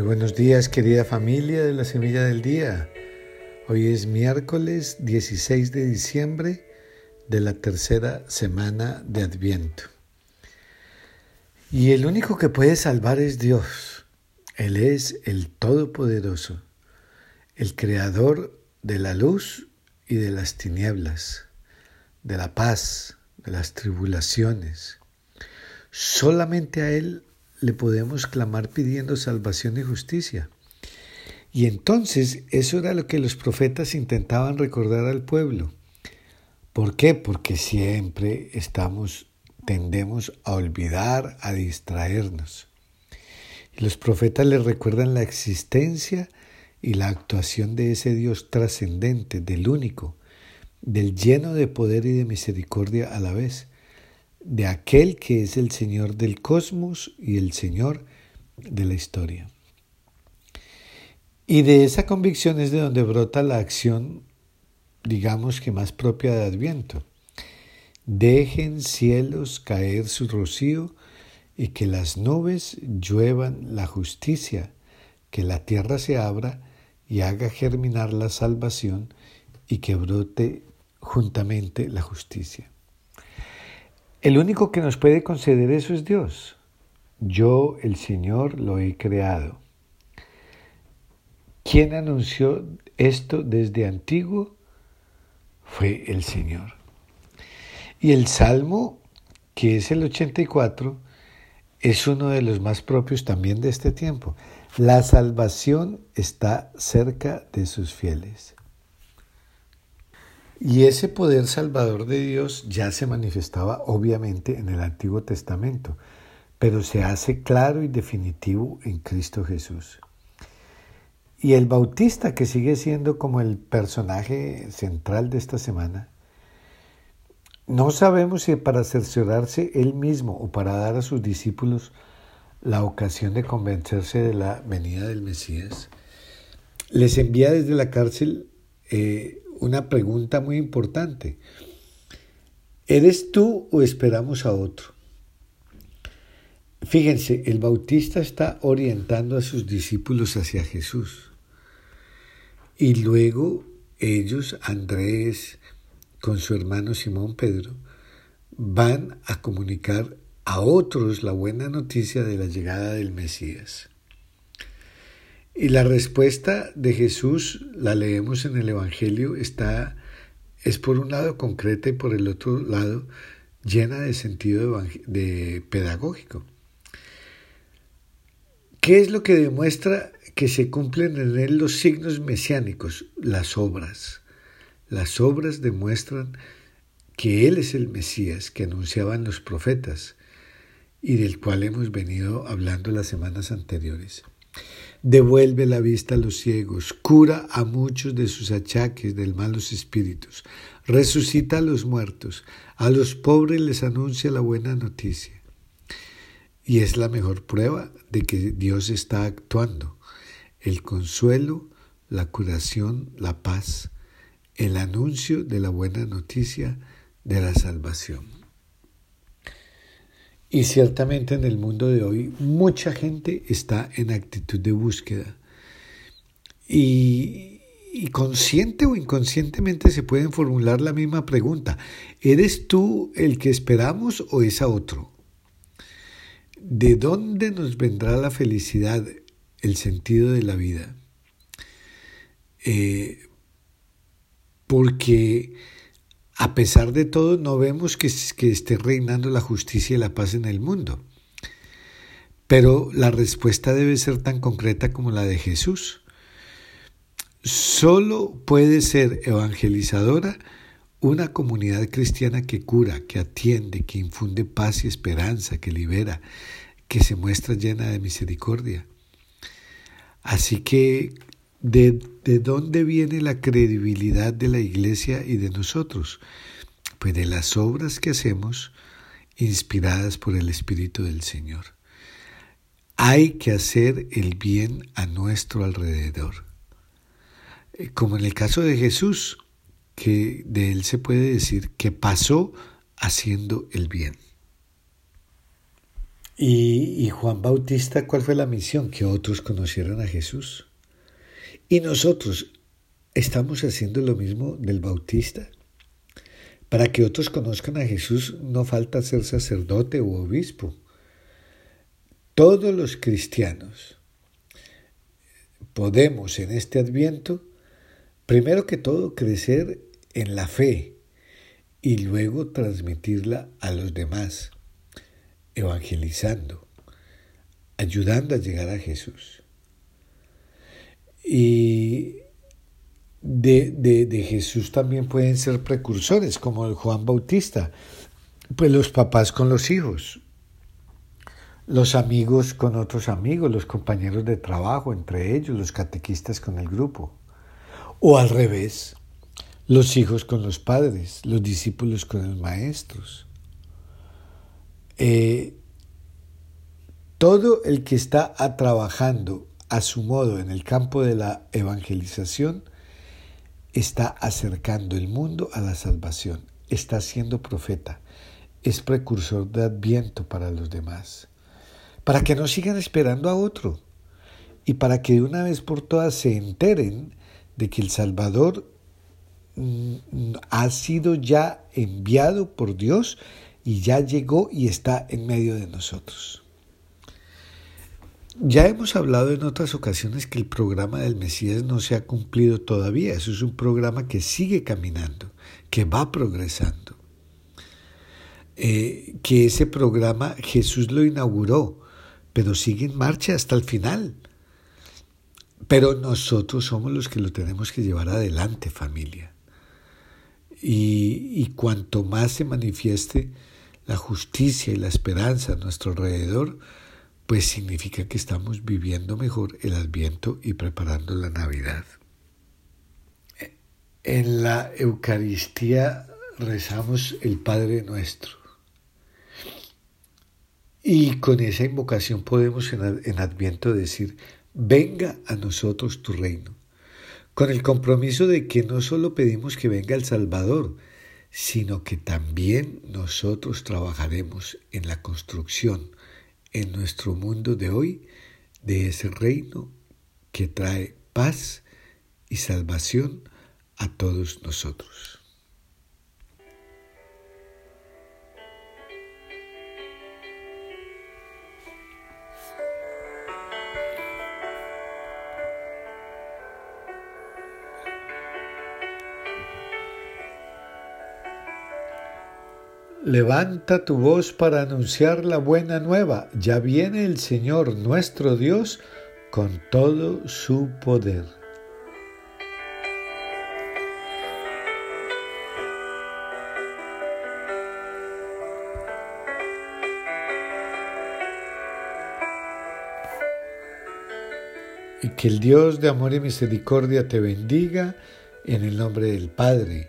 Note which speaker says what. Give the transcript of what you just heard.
Speaker 1: Muy buenos días querida familia de la Semilla del Día. Hoy es miércoles 16 de diciembre de la tercera semana de Adviento. Y el único que puede salvar es Dios. Él es el Todopoderoso, el Creador de la luz y de las tinieblas, de la paz, de las tribulaciones. Solamente a Él le podemos clamar pidiendo salvación y justicia. Y entonces eso era lo que los profetas intentaban recordar al pueblo. ¿Por qué? Porque siempre estamos, tendemos a olvidar, a distraernos. Y los profetas les recuerdan la existencia y la actuación de ese Dios trascendente, del único, del lleno de poder y de misericordia a la vez de aquel que es el Señor del cosmos y el Señor de la historia. Y de esa convicción es de donde brota la acción, digamos que más propia de Adviento. Dejen cielos caer su rocío y que las nubes lluevan la justicia, que la tierra se abra y haga germinar la salvación y que brote juntamente la justicia. El único que nos puede conceder eso es Dios. Yo, el Señor, lo he creado. ¿Quién anunció esto desde antiguo? Fue el Señor. Y el Salmo, que es el 84, es uno de los más propios también de este tiempo. La salvación está cerca de sus fieles. Y ese poder salvador de Dios ya se manifestaba obviamente en el Antiguo Testamento, pero se hace claro y definitivo en Cristo Jesús. Y el Bautista, que sigue siendo como el personaje central de esta semana, no sabemos si para cerciorarse él mismo o para dar a sus discípulos la ocasión de convencerse de la venida del Mesías, les envía desde la cárcel eh, una pregunta muy importante. ¿Eres tú o esperamos a otro? Fíjense, el bautista está orientando a sus discípulos hacia Jesús. Y luego ellos, Andrés, con su hermano Simón Pedro, van a comunicar a otros la buena noticia de la llegada del Mesías. Y la respuesta de Jesús, la leemos en el Evangelio, está, es por un lado concreta y por el otro lado llena de sentido de pedagógico. ¿Qué es lo que demuestra que se cumplen en él los signos mesiánicos? Las obras. Las obras demuestran que Él es el Mesías que anunciaban los profetas y del cual hemos venido hablando las semanas anteriores devuelve la vista a los ciegos, cura a muchos de sus achaques del malos espíritus, resucita a los muertos, a los pobres les anuncia la buena noticia. Y es la mejor prueba de que Dios está actuando. El consuelo, la curación, la paz, el anuncio de la buena noticia de la salvación. Y ciertamente en el mundo de hoy mucha gente está en actitud de búsqueda. Y, consciente o inconscientemente se pueden formular la misma pregunta. ¿Eres tú el que esperamos o es a otro? ¿De dónde nos vendrá la felicidad, el sentido de la vida? Eh, porque a pesar de todo, no vemos que, esté reinando la justicia y la paz en el mundo. Pero la respuesta debe ser tan concreta como la de Jesús. Solo puede ser evangelizadora una comunidad cristiana que cura, que atiende, que infunde paz y esperanza, que libera, que se muestra llena de misericordia. Así que ¿De, dónde viene la credibilidad de la iglesia y de nosotros? Pues de las obras que hacemos inspiradas por el Espíritu del Señor. Hay que hacer el bien a nuestro alrededor. Eh, como en el caso de Jesús, que de él se puede decir que pasó haciendo el bien. Y, y, Juan Bautista, ¿cuál fue la misión? Que otros conocieran a Jesús. Y nosotros estamos haciendo lo mismo del Bautista. Para que otros conozcan a Jesús no falta ser sacerdote u obispo. Todos los cristianos podemos en este adviento, primero que todo, crecer en la fe y luego transmitirla a los demás, evangelizando, ayudando a llegar a Jesús. Y de, de, Jesús también pueden ser precursores, como Juan Bautista, pues los papás con los hijos, los amigos con otros amigos, los compañeros de trabajo entre ellos, los catequistas con el grupo. O al revés, los hijos con los padres, los discípulos con los maestros. Eh, todo el que está trabajando a su modo en el campo de la evangelización está acercando el mundo a la salvación, está siendo profeta, es precursor de adviento para los demás para que no sigan esperando a otro y para que de una vez por todas se enteren de que el Salvador mm, ha sido ya enviado por Dios y ya llegó y está en medio de nosotros. Ya hemos hablado en otras ocasiones que el programa del Mesías no se ha cumplido todavía. Eso es un programa que sigue caminando, que va progresando. Eh, que ese programa Jesús lo inauguró pero sigue en marcha hasta el final. Pero nosotros somos los que lo tenemos que llevar adelante, familia. Y, y cuanto más se manifieste la justicia y la esperanza a nuestro alrededor, pues significa que estamos viviendo mejor el adviento y preparando la Navidad. En la Eucaristía rezamos el Padre nuestro. Y con esa invocación podemos en, Adviento decir, venga a nosotros tu reino, con el compromiso de que no solo pedimos que venga el Salvador, sino que también nosotros trabajaremos en la construcción en nuestro mundo de hoy de ese reino que trae paz y salvación a todos nosotros. Levanta tu voz para anunciar la buena nueva. Ya viene el Señor nuestro Dios con todo su poder. Y que el Dios de amor y misericordia te bendiga en el nombre del Padre